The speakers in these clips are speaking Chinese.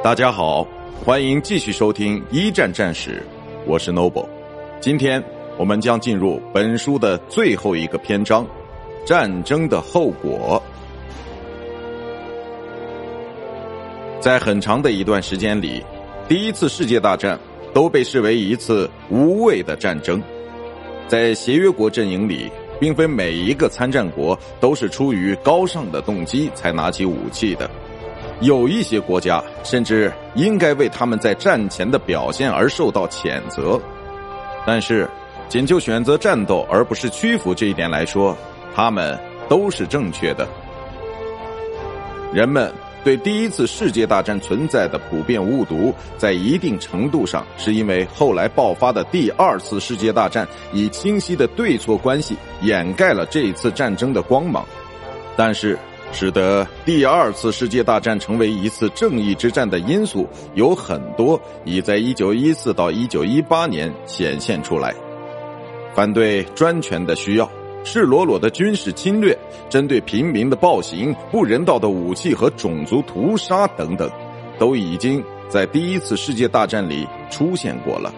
大家好，欢迎继续收听一战战史，我是 Noble。今天我们将进入本书的最后一个篇章——战争的后果。在很长的一段时间里，第一次世界大战都被视为一次无谓的战争。在协约国阵营里，并非每一个参战国都是出于高尚的动机才拿起武器的。有一些国家甚至应该为他们在战前的表现而受到谴责，但是，仅就选择战斗而不是屈服这一点来说，他们都是正确的。人们对第一次世界大战存在的普遍误读，在一定程度上是因为后来爆发的第二次世界大战以清晰的对错关系掩盖了这一次战争的光芒，但是。使得第二次世界大战成为一次正义之战的因素有很多，已在一九一四到一九一八年显现出来。反对专权的需要、赤裸裸的军事侵略、针对平民的暴行、不人道的武器和种族屠杀等等，都已经在第一次世界大战里出现过了。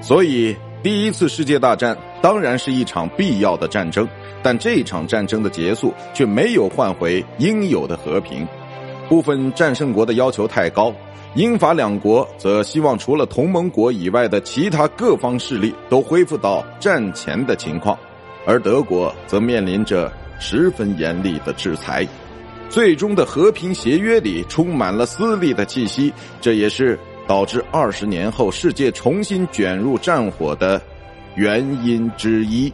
所以。第一次世界大战当然是一场必要的战争，但这场战争的结束却没有换回应有的和平。部分战胜国的要求太高，英法两国则希望除了同盟国以外的其他各方势力都恢复到战前的情况，而德国则面临着十分严厉的制裁。最终的和平协约里充满了私利的气息，这也是。导致二十年后世界重新卷入战火的原因之一。